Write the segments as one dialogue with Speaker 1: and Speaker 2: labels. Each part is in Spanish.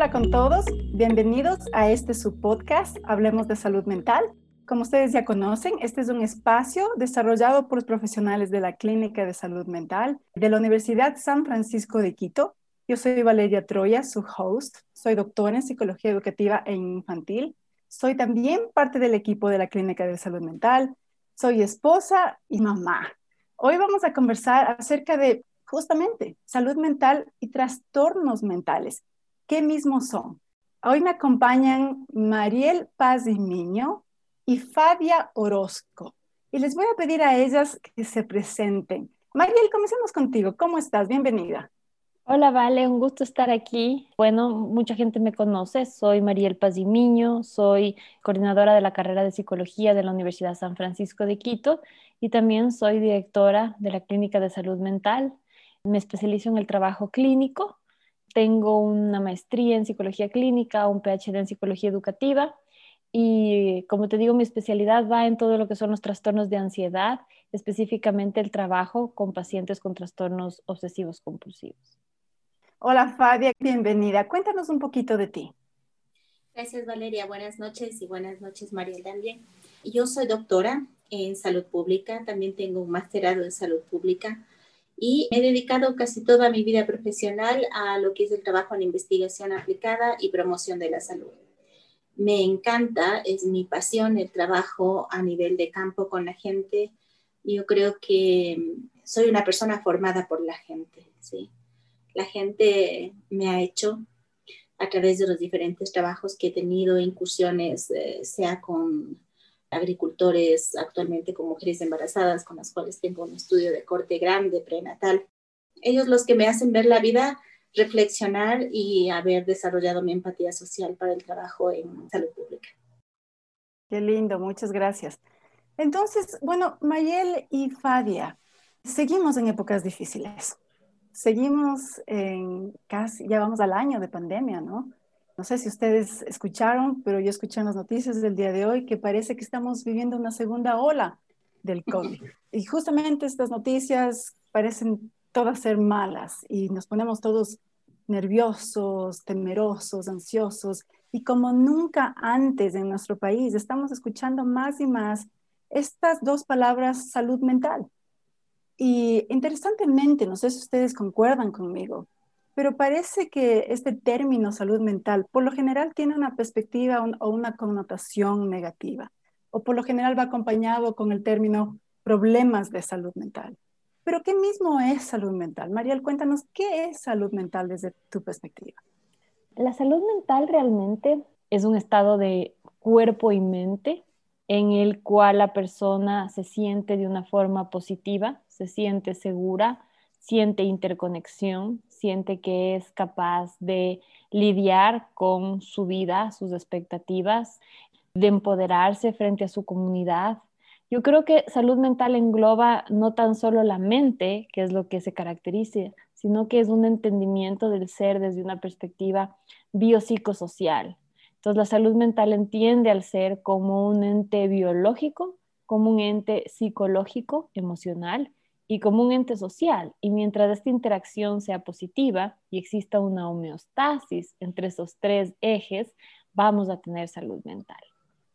Speaker 1: Hola con todos, bienvenidos a este subpodcast Hablemos de Salud Mental. Como ustedes ya conocen, este es un espacio desarrollado por profesionales de la Clínica de Salud Mental de la Universidad San Francisco de Quito. Yo soy Valeria Troya, su host. Soy doctora en Psicología Educativa e Infantil. Soy también parte del equipo de la Clínica de Salud Mental. Soy esposa y mamá. Hoy vamos a conversar acerca de justamente salud mental y trastornos mentales ¿Qué mismos son? Hoy me acompañan Mariel Paz y Miño y Fabia Orozco. Y les voy a pedir a ellas que se presenten. Mariel, comencemos contigo. ¿Cómo estás? Bienvenida.
Speaker 2: Hola, Vale, un gusto estar aquí. Bueno, mucha gente me conoce. Soy Mariel Miño, soy coordinadora de la carrera de psicología de la Universidad San Francisco de Quito y también soy directora de la Clínica de Salud Mental. Me especializo en el trabajo clínico tengo una maestría en psicología clínica, un PhD en psicología educativa y como te digo, mi especialidad va en todo lo que son los trastornos de ansiedad, específicamente el trabajo con pacientes con trastornos obsesivos compulsivos.
Speaker 1: Hola Fabia, bienvenida. Cuéntanos un poquito de ti.
Speaker 3: Gracias Valeria, buenas noches y buenas noches Mariel también. Yo soy doctora en salud pública, también tengo un masterado en salud pública y he dedicado casi toda mi vida profesional a lo que es el trabajo en investigación aplicada y promoción de la salud. Me encanta, es mi pasión el trabajo a nivel de campo con la gente. Yo creo que soy una persona formada por la gente, ¿sí? La gente me ha hecho a través de los diferentes trabajos que he tenido, incursiones, eh, sea con agricultores actualmente con mujeres embarazadas con las cuales tengo un estudio de corte grande, prenatal. Ellos los que me hacen ver la vida, reflexionar y haber desarrollado mi empatía social para el trabajo en salud pública.
Speaker 1: Qué lindo, muchas gracias. Entonces, bueno, Mayel y Fadia, seguimos en épocas difíciles. Seguimos en casi, ya vamos al año de pandemia, ¿no? No sé si ustedes escucharon, pero yo escuché en las noticias del día de hoy que parece que estamos viviendo una segunda ola del COVID. Y justamente estas noticias parecen todas ser malas y nos ponemos todos nerviosos, temerosos, ansiosos. Y como nunca antes en nuestro país, estamos escuchando más y más estas dos palabras, salud mental. Y interesantemente, no sé si ustedes concuerdan conmigo, pero parece que este término salud mental por lo general tiene una perspectiva o una connotación negativa, o por lo general va acompañado con el término problemas de salud mental. Pero ¿qué mismo es salud mental? Mariel, cuéntanos, ¿qué es salud mental desde tu perspectiva?
Speaker 2: La salud mental realmente es un estado de cuerpo y mente en el cual la persona se siente de una forma positiva, se siente segura, siente interconexión, siente que es capaz de lidiar con su vida, sus expectativas, de empoderarse frente a su comunidad. Yo creo que salud mental engloba no tan solo la mente, que es lo que se caracteriza, sino que es un entendimiento del ser desde una perspectiva biopsicosocial. Entonces, la salud mental entiende al ser como un ente biológico, como un ente psicológico, emocional y como un ente social. Y mientras esta interacción sea positiva y exista una homeostasis entre esos tres ejes, vamos a tener salud mental.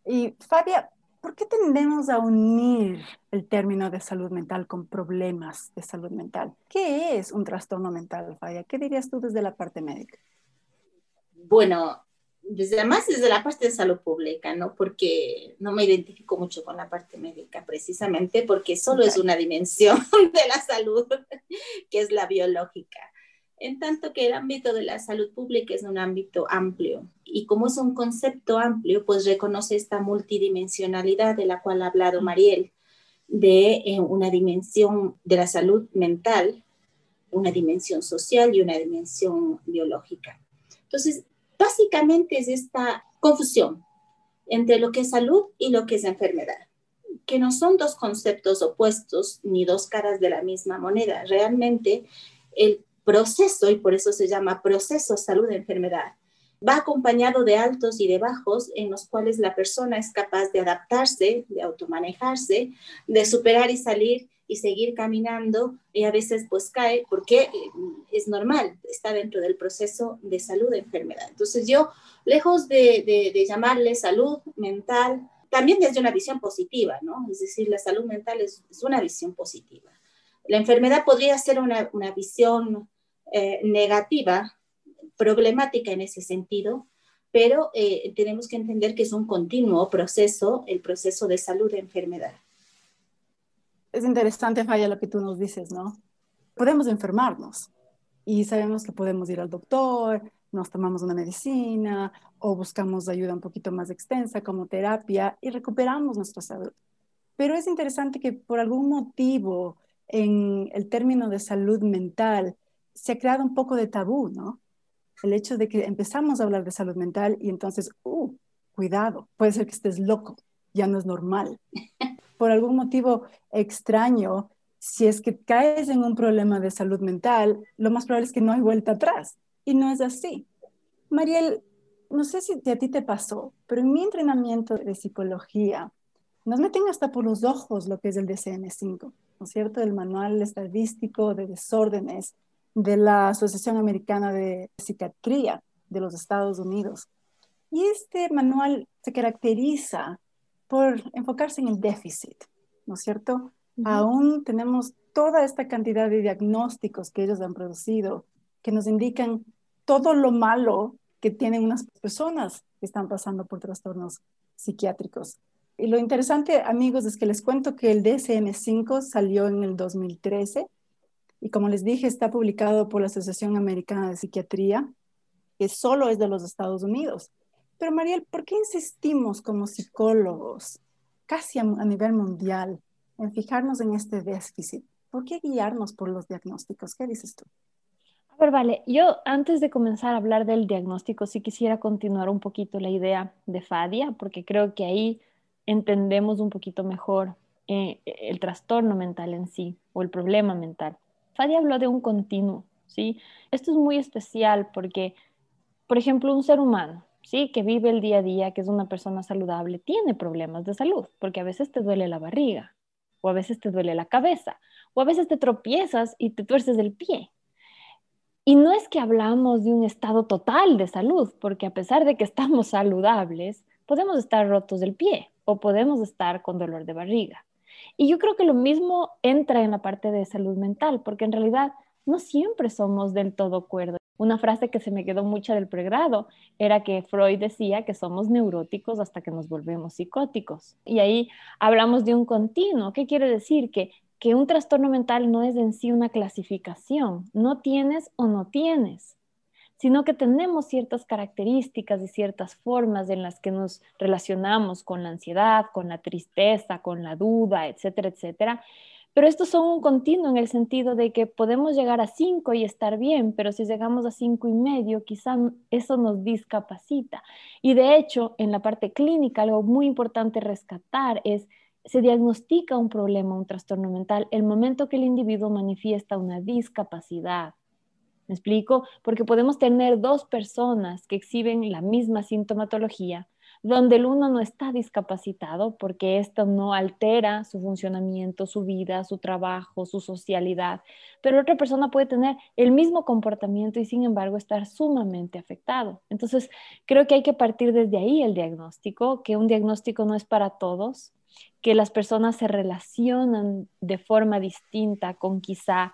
Speaker 1: Y Fabia, ¿por qué tendemos a unir el término de salud mental con problemas de salud mental? ¿Qué es un trastorno mental, Fabia? ¿Qué dirías tú desde la parte médica?
Speaker 3: Bueno, desde además desde la parte de salud pública, ¿no? Porque no me identifico mucho con la parte médica, precisamente porque solo es una dimensión de la salud, que es la biológica. En tanto que el ámbito de la salud pública es un ámbito amplio y como es un concepto amplio, pues reconoce esta multidimensionalidad de la cual ha hablado Mariel, de eh, una dimensión de la salud mental, una dimensión social y una dimensión biológica. Entonces, básicamente es esta confusión entre lo que es salud y lo que es enfermedad, que no son dos conceptos opuestos ni dos caras de la misma moneda. Realmente el proceso, y por eso se llama proceso salud-enfermedad, va acompañado de altos y de bajos en los cuales la persona es capaz de adaptarse, de automanejarse, de superar y salir y seguir caminando y a veces pues cae porque eh, es normal, está dentro del proceso de salud de enfermedad. Entonces yo, lejos de, llamarle salud mental, también desde una visión positiva, ¿no? Es decir, la salud mental es, una visión positiva. La enfermedad podría ser una, una visión eh, negativa, problemática en ese sentido, pero eh, tenemos que entender que es un continuo proceso, el proceso de salud de enfermedad
Speaker 1: es interesante, Falla, lo que tú nos dices, ¿no? Podemos enfermarnos y sabemos que podemos ir al doctor, nos tomamos una medicina o buscamos ayuda un poquito más extensa como terapia y recuperamos nuestra salud. Pero es interesante que por algún motivo en el término de salud mental se ha creado un poco de tabú, ¿no? El hecho de que empezamos a hablar de salud mental y entonces, uh, cuidado, puede ser que estés loco, ya no es normal. Por algún motivo extraño, si es que caes en un problema de salud mental, lo más probable es que no hay vuelta atrás. Y no es así. Mariel, no sé si a ti te pasó, pero en mi entrenamiento de psicología, nos meten hasta por los ojos lo que es el DCM5, ¿no es cierto? El Manual Estadístico de Desórdenes de la Asociación Americana de Psiquiatría de los Estados Unidos. Y este manual se caracteriza por enfocarse en el déficit, ¿no es cierto? Aún tenemos toda esta cantidad de diagnósticos que ellos han producido que nos indican todo lo malo que tienen unas personas que están pasando por trastornos psiquiátricos. Y lo interesante, amigos, es que les cuento que el DSM-5 salió en el 2013 y como les dije, está publicado por la Asociación Americana de Psiquiatría, que solo es de los Estados Unidos. Pero Mariel, ¿por qué insistimos como psicólogos, casi a, nivel mundial, en fijarnos en este déficit? ¿Por qué guiarnos por los diagnósticos? ¿Qué dices tú?
Speaker 2: A ver, vale, yo antes de comenzar a hablar del diagnóstico, sí quisiera continuar un poquito la idea de Fadia, porque creo que ahí entendemos un poquito mejor eh, el trastorno mental en sí o el problema mental. Fadia habló de un continuo, ¿sí? Esto es muy especial porque, por ejemplo, un ser humano ¿sí? que vive el día a día, que es una persona saludable, tiene problemas de salud, porque a veces te duele la barriga, o a veces te duele la cabeza, o a veces te tropiezas y te tuerces el pie. Y no es que hablamos de un estado total de salud, porque a pesar de que estamos saludables, podemos estar rotos del pie o podemos estar con dolor de barriga. Y yo creo que lo mismo entra en la parte de salud mental, porque en realidad no siempre somos del todo cuerdos. Una frase que se me quedó mucha del pregrado era que Freud decía que somos neuróticos hasta que nos volvemos psicóticos. Y ahí hablamos de un continuo. ¿Qué quiere decir? Que, que un trastorno mental no es en sí una clasificación. No tienes o no tienes, sino que tenemos ciertas características y ciertas formas en las que nos relacionamos con la ansiedad, con la tristeza, con la duda, etcétera, etcétera pero estos son un continuo en el sentido de que podemos llegar a cinco y estar bien, pero si llegamos a cinco y medio, quizá eso nos discapacita. Y de hecho, en la parte clínica, algo muy importante rescatar es, se diagnostica un problema, un trastorno mental, el momento que el individuo manifiesta una discapacidad. ¿Me explico? Porque podemos tener dos personas que exhiben la misma sintomatología, donde el uno no está discapacitado porque esto no altera su funcionamiento, su vida, su trabajo, su socialidad, pero otra persona puede tener el mismo comportamiento y sin embargo estar sumamente afectado. Entonces, creo que hay que partir desde ahí el diagnóstico, que un diagnóstico no es para todos, que las personas se relacionan de forma distinta con quizá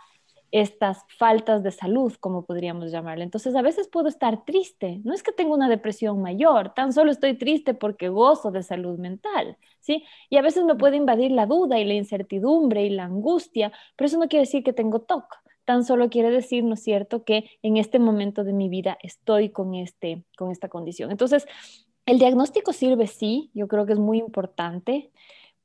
Speaker 2: estas faltas de salud, como podríamos llamarle. Entonces, a veces puedo estar triste. No es que tenga una depresión mayor, tan solo estoy triste porque gozo de salud mental, ¿sí? Y a veces me puede invadir la duda y la incertidumbre y la angustia, pero eso no quiere decir que tengo TOC. Tan solo quiere decir, ¿no es cierto?, que en este momento de mi vida estoy con, este, con esta condición. Entonces, el diagnóstico sirve, sí, yo creo que es muy importante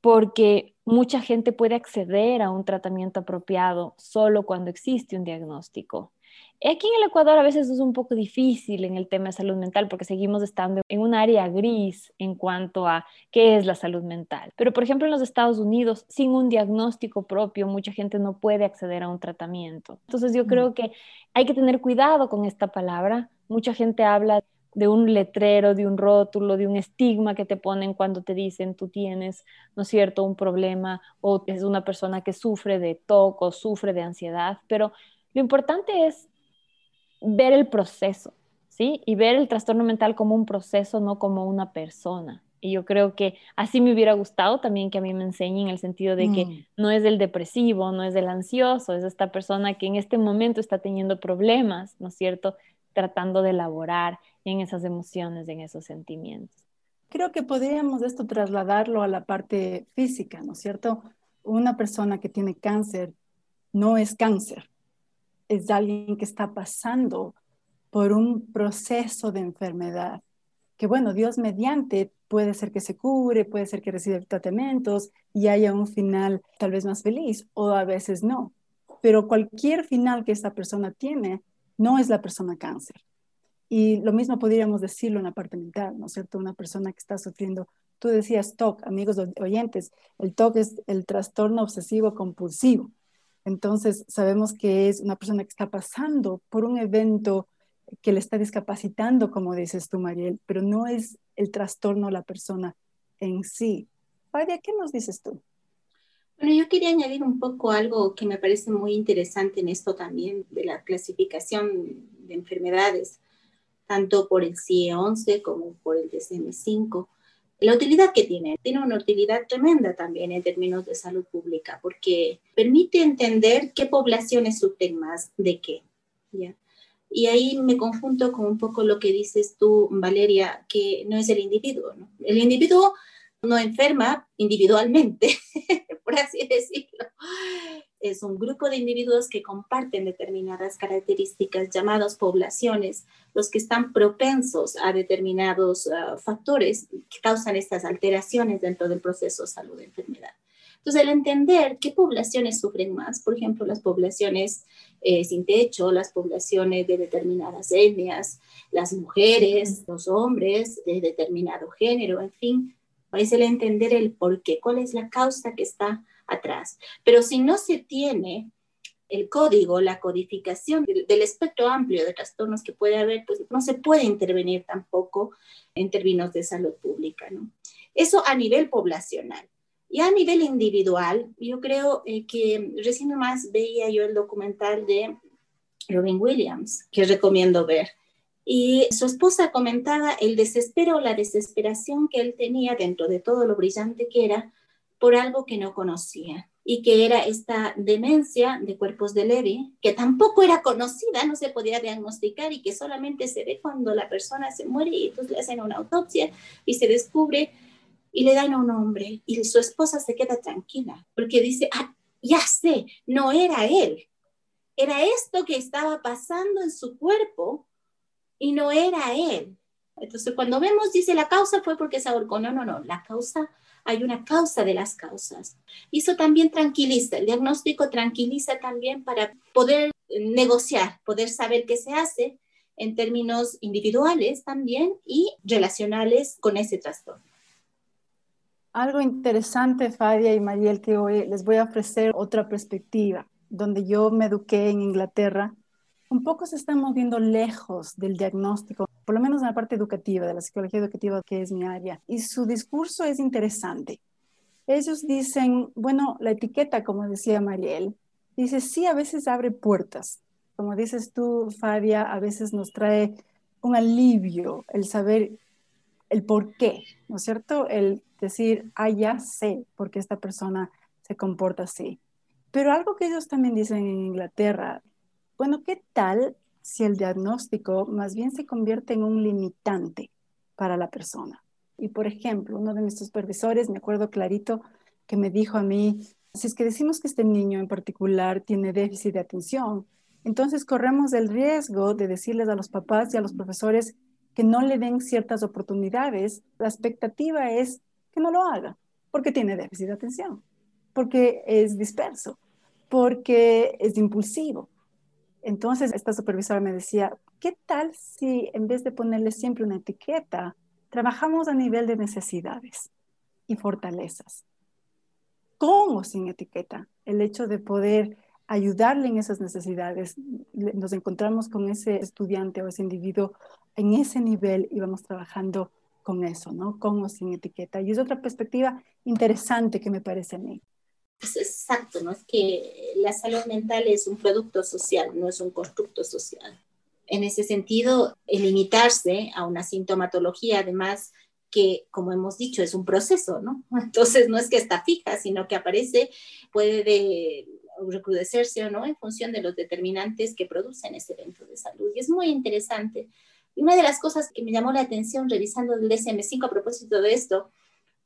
Speaker 2: porque mucha gente puede acceder a un tratamiento apropiado solo cuando existe un diagnóstico. Aquí en el Ecuador a veces es un poco difícil en el tema de salud mental porque seguimos estando en un área gris en cuanto a qué es la salud mental. Pero por ejemplo en los Estados Unidos, sin un diagnóstico propio, mucha gente no puede acceder a un tratamiento. Entonces yo creo mm. que hay que tener cuidado con esta palabra. Mucha gente habla de un letrero, de un rótulo, de un estigma que te ponen cuando te dicen tú tienes, ¿no es cierto?, un problema o es una persona que sufre de TOC o sufre de ansiedad, pero lo importante es ver el proceso, ¿sí? Y ver el trastorno mental como un proceso, no como una persona. Y yo creo que así me hubiera gustado también que a mí me enseñen en el sentido de que mm. no es el depresivo, no es el ansioso, es esta persona que en este momento está teniendo problemas, ¿no es cierto? Tratando de elaborar en esas emociones, en esos sentimientos.
Speaker 1: Creo que podríamos esto trasladarlo a la parte física, ¿no es cierto? Una persona que tiene cáncer no es cáncer, es alguien que está pasando por un proceso de enfermedad, que bueno, Dios mediante puede ser que se cure, puede ser que reciba tratamientos y haya un final tal vez más feliz o a veces no. Pero cualquier final que esta persona tiene no es la persona cáncer. Y lo mismo podríamos decirlo en la parte mental, ¿no es cierto? Una persona que está sufriendo, tú decías TOC, amigos oyentes, el TOC es el trastorno obsesivo compulsivo. Entonces, sabemos que es una persona que está pasando por un evento que le está discapacitando, como dices tú, Mariel, pero no es el trastorno la persona en sí. Fadia, ¿qué nos dices tú?
Speaker 3: Bueno, yo quería añadir un poco algo que me parece muy interesante en esto también de la clasificación de enfermedades, tanto por el CIE-11 como por el DSM-5. La utilidad que tiene, tiene una utilidad tremenda también en términos de salud pública, porque permite entender qué poblaciones sufren más de qué. ¿ya? Y ahí me conjunto con un poco lo que dices tú, Valeria, que no es el individuo. ¿no? El individuo no enferma individualmente, por así decirlo. Es un grupo de individuos que comparten determinadas características llamadas poblaciones, los que están propensos a determinados uh, factores que causan estas alteraciones dentro del proceso salud-enfermedad. Entonces, el entender qué poblaciones sufren más, por ejemplo, las poblaciones eh, sin techo, las poblaciones de determinadas etnias, las mujeres, los hombres de determinado género, en fin, es el entender el por qué, cuál es la causa que está atrás. Pero si no se tiene el código, la codificación del, espectro amplio de trastornos que puede haber, pues no se puede intervenir tampoco en términos de salud pública, ¿no? Eso a nivel poblacional. Y a nivel individual, yo creo eh, que recién más veía yo el documental de Robin Williams, que recomiendo ver. Y su esposa comentaba el desespero o la desesperación que él tenía dentro de todo lo brillante que era por algo que no conocía y que era esta demencia de cuerpos de Levy, que tampoco era conocida, no se podía diagnosticar y que solamente se ve cuando la persona se muere y entonces le hacen una autopsia y se descubre y le dan un nombre y su esposa se queda tranquila porque dice, ah, ya sé, no era él, era esto que estaba pasando en su cuerpo y no era él. Entonces cuando vemos, dice, la causa fue porque se ahorcó. No, no, no, la causa, hay una causa de las causas. Y eso también tranquiliza, el diagnóstico tranquiliza también para poder negociar, poder saber qué se hace en términos individuales también y relacionales con ese trastorno.
Speaker 1: Algo interesante, Fadia y Mariel, que hoy les voy a ofrecer otra perspectiva. Donde yo me eduqué en Inglaterra, un poco se están moviendo lejos del diagnóstico, por lo menos en la parte educativa, de la psicología educativa, que es mi área. Y su discurso es interesante. Ellos dicen, bueno, la etiqueta, como decía Mariel, dice, sí, a veces abre puertas. Como dices tú, Fadia, a veces nos trae un alivio el saber el por qué, ¿no es cierto? El decir, ah, ya sé por qué esta persona se comporta así. Pero algo que ellos también dicen en Inglaterra, bueno, ¿qué tal si el diagnóstico más bien se convierte en un limitante para la persona? Y por ejemplo, uno de mis supervisores, me acuerdo clarito, que me dijo a mí, si es que decimos que este niño en particular tiene déficit de atención, entonces corremos el riesgo de decirles a los papás y a los profesores que no le den ciertas oportunidades. La expectativa es no lo haga, porque tiene déficit de atención, porque es disperso, porque es impulsivo. Entonces, esta supervisora me decía, ¿qué tal si en vez de ponerle siempre una etiqueta, trabajamos a nivel de necesidades y fortalezas? Con o sin etiqueta, el hecho de poder ayudarle en esas necesidades. Nos encontramos con ese estudiante o ese individuo en ese nivel íbamos trabajando con eso, ¿no? Con o sin etiqueta. Y es otra perspectiva interesante que me parece a mí.
Speaker 3: Pues exacto, ¿no? Es que la salud mental es un producto social, no es un constructo social. En ese sentido, el limitarse a una sintomatología, además, que, como hemos dicho, es un proceso, ¿no? Entonces, no es que está fija, sino que aparece, puede de recrudecerse o no en función de los determinantes que producen ese evento de salud. Y es muy interesante. Y una de las cosas que me llamó la atención revisando el DSM-5 a propósito de esto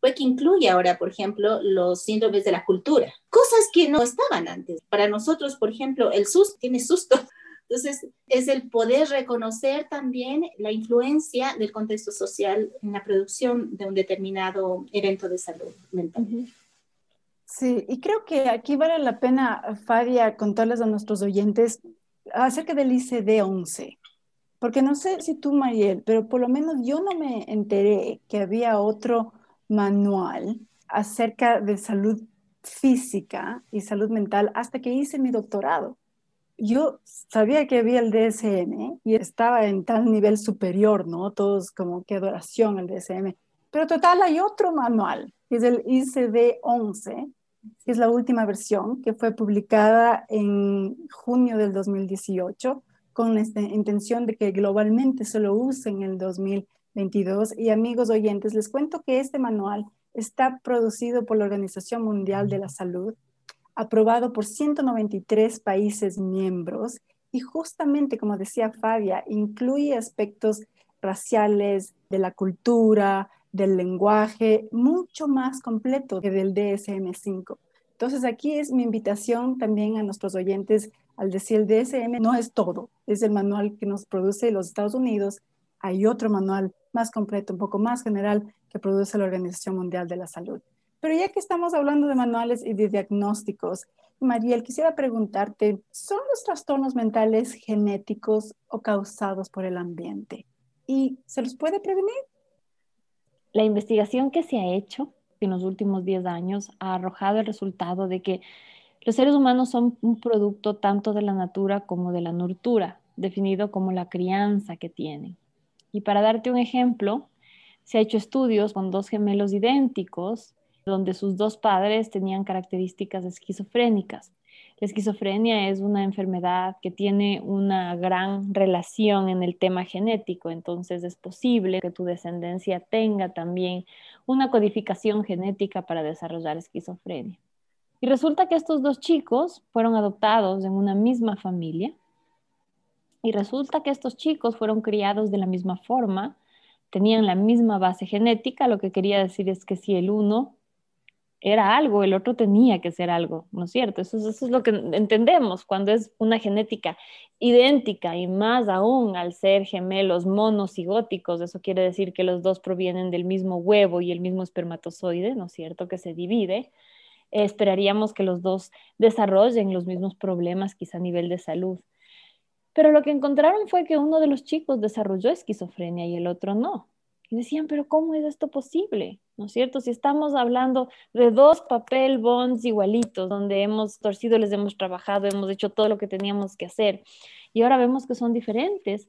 Speaker 3: fue que incluye ahora, por ejemplo, los síndromes de la cultura, cosas que no estaban antes. Para nosotros, por ejemplo, el susto tiene susto. Entonces, es el poder reconocer también la influencia del contexto social en la producción de un determinado evento de salud mental.
Speaker 1: Sí, y creo que aquí vale la pena, Fadia, contarles a nuestros oyentes acerca del ICD-11, porque no sé si tú, Mariel, pero por lo menos yo no me enteré que había otro manual acerca de salud física y salud mental hasta que hice mi doctorado. Yo sabía que había el DSM y estaba en tal nivel superior, ¿no? Todos como que adoración al DSM. Pero total, hay otro manual, que es el ICD-11, que es la última versión, que fue publicada en junio del 2018, con la intención de que globalmente se lo use en el 2022. Y amigos oyentes, les cuento que este manual está producido por la Organización Mundial de la Salud, aprobado por 193 países miembros y justamente, como decía Fabia, incluye aspectos raciales, de la cultura, del lenguaje, mucho más completo que del DSM-5. Entonces aquí es mi invitación también a nuestros oyentes al decir el DSM no es todo, es el manual que nos produce los Estados Unidos. Hay otro manual más completo, un poco más general, que produce la Organización Mundial de la Salud. Pero ya que estamos hablando de manuales y de diagnósticos, Mariel, quisiera preguntarte, ¿son los trastornos mentales genéticos o causados por el ambiente? ¿Y se los puede prevenir?
Speaker 2: La investigación que se ha hecho en los últimos 10 años ha arrojado el resultado de que los seres humanos son un producto tanto de la natura como de la nurtura, definido como la crianza que tienen. Y para darte un ejemplo, se ha hecho estudios con dos gemelos idénticos, donde sus dos padres tenían características esquizofrénicas. La esquizofrenia es una enfermedad que tiene una gran relación en el tema genético, entonces es posible que tu descendencia tenga también una codificación genética para desarrollar esquizofrenia. Y resulta que estos dos chicos fueron adoptados en una misma familia y resulta que estos chicos fueron criados de la misma forma, tenían la misma base genética, lo que quería decir es que si el uno era algo, el otro tenía que ser algo, ¿no es cierto? Eso, es lo que entendemos cuando es una genética idéntica y más aún al ser gemelos monocigóticos, eso quiere decir que los dos provienen del mismo huevo y el mismo espermatozoide, ¿no es cierto? Que se divide. esperaríamos que los dos desarrollen los mismos problemas quizá a nivel de salud. Pero lo que encontraron fue que uno de los chicos desarrolló esquizofrenia y el otro no. Y decían, pero ¿cómo es esto posible? ¿No es cierto? Si estamos hablando de dos papel bonds igualitos, donde hemos torcido, les hemos trabajado, hemos hecho todo lo que teníamos que hacer, y ahora vemos que son diferentes.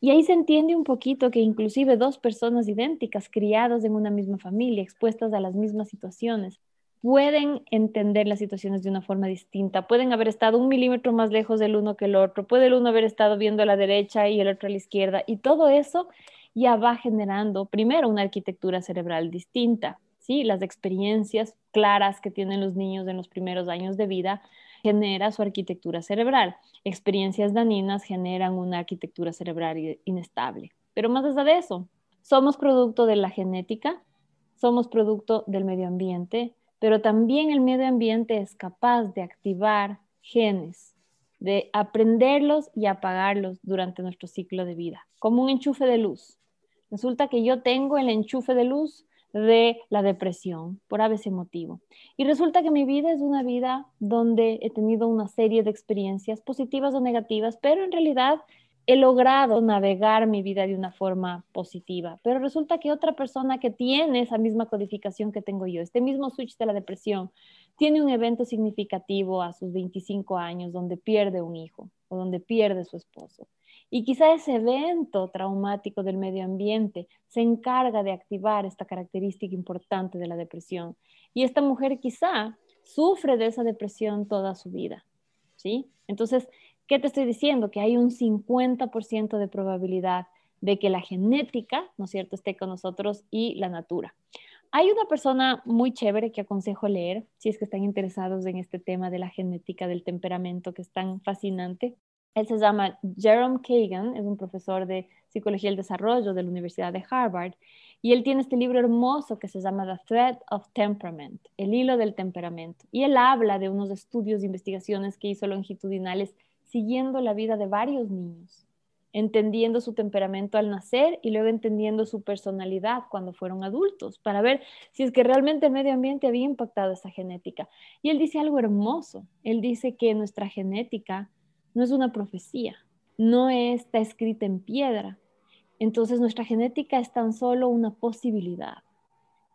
Speaker 2: Y ahí se entiende un poquito que inclusive dos personas idénticas, criadas en una misma familia, expuestas a las mismas situaciones, pueden entender las situaciones de una forma distinta, pueden haber estado un milímetro más lejos del uno que el otro, puede el uno haber estado viendo a la derecha y el otro a la izquierda, y todo eso ya va generando primero una arquitectura cerebral distinta, ¿sí? Las experiencias claras que tienen los niños en los primeros años de vida genera su arquitectura cerebral. Experiencias daninas generan una arquitectura cerebral inestable. Pero más allá de eso, somos producto de la genética, somos producto del medio ambiente, pero también el medio ambiente es capaz de activar genes, de aprenderlos y apagarlos durante nuestro ciclo de vida, como un enchufe de luz. Resulta que yo tengo el enchufe de luz de la depresión por ese motivo. Y resulta que mi vida es una vida donde he tenido una serie de experiencias positivas o negativas, pero en realidad he logrado navegar mi vida de una forma positiva. Pero resulta que otra persona que tiene esa misma codificación que tengo yo, este mismo switch de la depresión, tiene un evento significativo a sus 25 años donde pierde un hijo o donde pierde su esposo Y quizá ese evento traumático del medio ambiente se encarga de activar esta característica importante de la depresión. Y esta mujer quizá sufre de esa depresión toda su vida, ¿sí? Entonces, ¿qué te estoy diciendo? Que hay un 50% de probabilidad de que la genética, ¿no es cierto?, esté con nosotros y la natura. Hay una persona muy chévere que aconsejo leer, si es que están interesados en este tema de la genética del temperamento que es tan fascinante. Él se llama Jerome Kagan, es un profesor de psicología del desarrollo de la Universidad de Harvard, y él tiene este libro hermoso que se llama The Thread of Temperament, el hilo del temperamento. Y él habla de unos estudios investigaciones que hizo longitudinales siguiendo la vida de varios niños, entendiendo su temperamento al nacer y luego entendiendo su personalidad cuando fueron adultos, para ver si es que realmente el medio ambiente había impactado esa genética. Y él dice algo hermoso, él dice que nuestra genética no es una profecía, no está escrita en piedra. Entonces nuestra genética es tan solo una posibilidad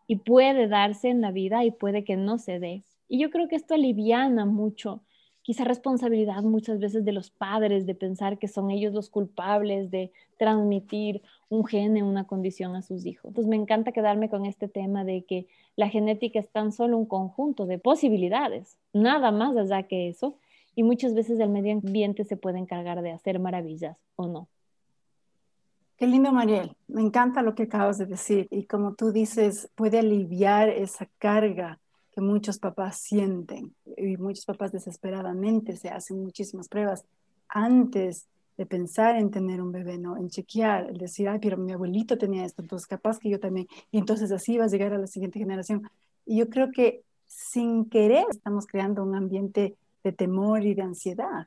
Speaker 2: y puede darse en la vida y puede que no se dé. Y yo creo que esto aliviana mucho, quizá responsabilidad muchas veces de los padres de pensar que son ellos los culpables de transmitir un gen en una condición a sus hijos. Entonces me encanta quedarme con este tema de que la genética es tan solo un conjunto de posibilidades, nada más allá que eso, y muchas veces el medio ambiente se puede encargar de hacer maravillas o no.
Speaker 1: Qué lindo, Mariel. Me encanta lo que acabas de decir. Y como tú dices, puede aliviar esa carga que muchos papás sienten. Y muchos papás desesperadamente se hacen muchísimas pruebas antes de pensar en tener un bebé, ¿no? En chequear, el decir, ay, pero mi abuelito tenía esto, entonces capaz que yo también. Y entonces así vas a llegar a la siguiente generación. Y yo creo que sin querer estamos creando un ambiente de temor y de ansiedad.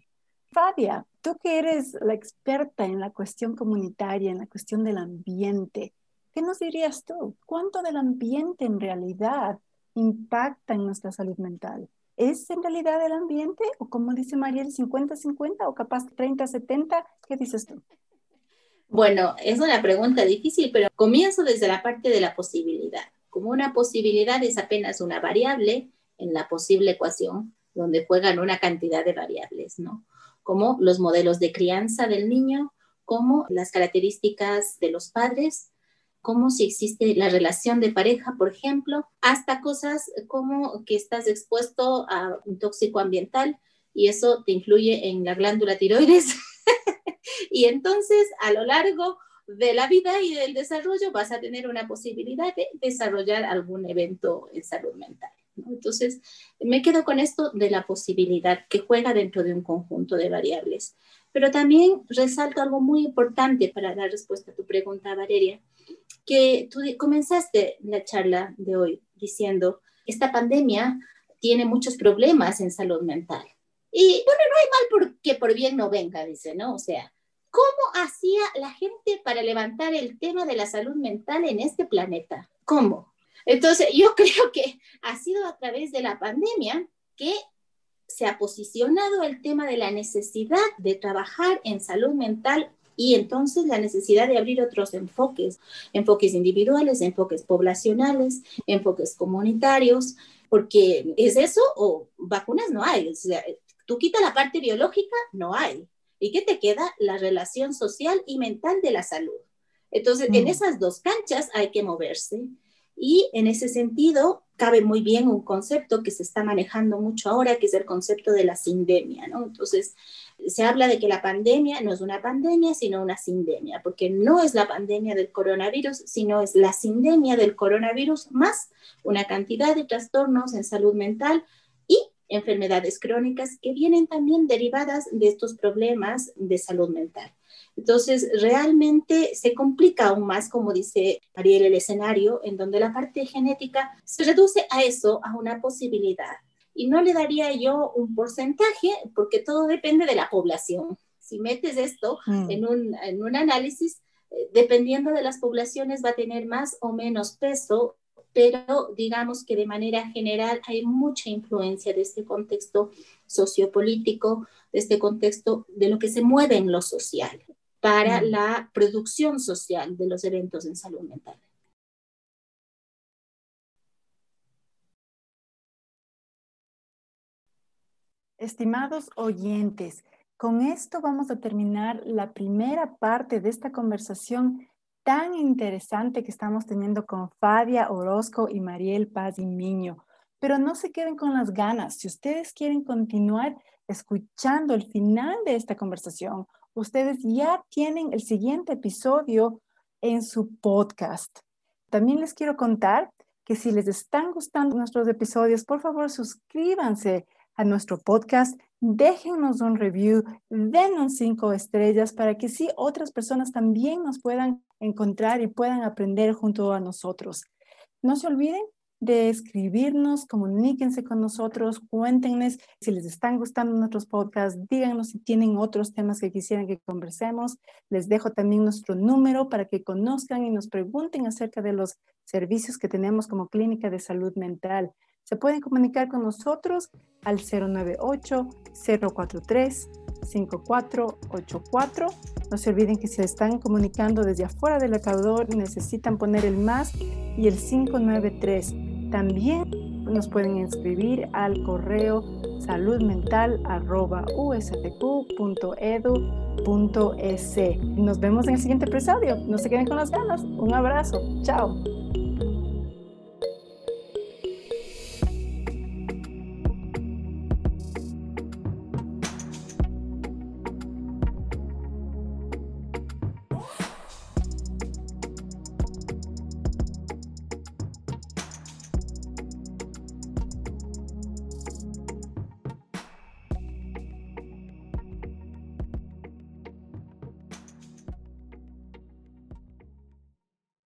Speaker 1: Fadia, tú que eres la experta en la cuestión comunitaria, en la cuestión del ambiente, ¿qué nos dirías tú? ¿Cuánto del ambiente en realidad impacta en nuestra salud mental? ¿Es en realidad el ambiente o como dice Mariel, 50-50 o capaz 30-70? ¿Qué dices tú?
Speaker 3: Bueno, es una pregunta difícil, pero comienzo desde la parte de la posibilidad. Como una posibilidad es apenas una variable en la posible ecuación, donde juegan una cantidad de variables, ¿no? Como los modelos de crianza del niño, como las características de los padres, como si existe la relación de pareja, por ejemplo, hasta cosas como que estás expuesto a un tóxico ambiental y eso te influye en la glándula tiroides. y entonces, a lo largo de la vida y del desarrollo, vas a tener una posibilidad de desarrollar algún evento en salud mental. Entonces, me quedo con esto de la posibilidad que juega dentro de un conjunto de variables. Pero también resalto algo muy importante para dar respuesta a tu pregunta, Valeria, que tú comenzaste la charla de hoy diciendo, esta pandemia tiene muchos problemas en salud mental. Y bueno, no hay mal porque por bien no venga, dice, ¿no? O sea, ¿cómo hacía la gente para levantar el tema de la salud mental en este planeta? ¿Cómo? Entonces, yo creo que ha sido a través de la pandemia que se ha posicionado el tema de la necesidad de trabajar en salud mental y entonces la necesidad de abrir otros enfoques, enfoques individuales, enfoques poblacionales, enfoques comunitarios, porque es eso o vacunas no hay. O sea, tú quitas la parte biológica, no hay. ¿Y qué te queda? La relación social y mental de la salud. Entonces, en mm. esas dos canchas hay que moverse. Y en ese sentido, cabe muy bien un concepto que se está manejando mucho ahora, que es el concepto de la sindemia, ¿no? Entonces, se habla de que la pandemia no es una pandemia, sino una sindemia, porque no es la pandemia del coronavirus, sino es la sindemia del coronavirus más una cantidad de trastornos en salud mental y enfermedades crónicas que vienen también derivadas de estos problemas de salud mental. Entonces, realmente se complica aún más, como dice Ariel, el escenario, en donde la parte genética se reduce a eso, a una posibilidad. Y no le daría yo un porcentaje, porque todo depende de la población. Si metes esto mm. en, un, en un análisis, eh, dependiendo de las poblaciones va a tener más o menos peso pero digamos que de manera general hay mucha influencia de este contexto sociopolítico, de este contexto de lo que se mueve en lo social para la producción social de los eventos en salud mental.
Speaker 1: Estimados oyentes, Con esto vamos a terminar la primera parte de esta conversación tan interesante que estamos teniendo con Fadia Orozco y Mariel Paz y Miño. Pero no se queden con las ganas. Si ustedes quieren continuar escuchando el final de esta conversación, ustedes ya tienen el siguiente episodio en su podcast. También les quiero contar que si les están gustando nuestros episodios, por favor suscríbanse a nuestro podcast, déjenos un review, denos cinco estrellas para que sí otras personas también nos puedan encontrar y puedan aprender junto a nosotros. No se olviden de escribirnos, comuníquense con nosotros, cuéntenos si les están gustando nuestros podcasts, díganos si tienen otros temas que quisieran que conversemos. Les dejo también nuestro número para que conozcan y nos pregunten acerca de los servicios que tenemos como clínica de salud mental. Se pueden comunicar con nosotros al 098-043-5484. No se olviden que si están comunicando desde afuera del Ecuador necesitan poner el más y el 593. También nos pueden inscribir al correo saludmental.ustq.edu.es. Nos vemos en el siguiente episodio. No se queden con las ganas. Un abrazo. Chao.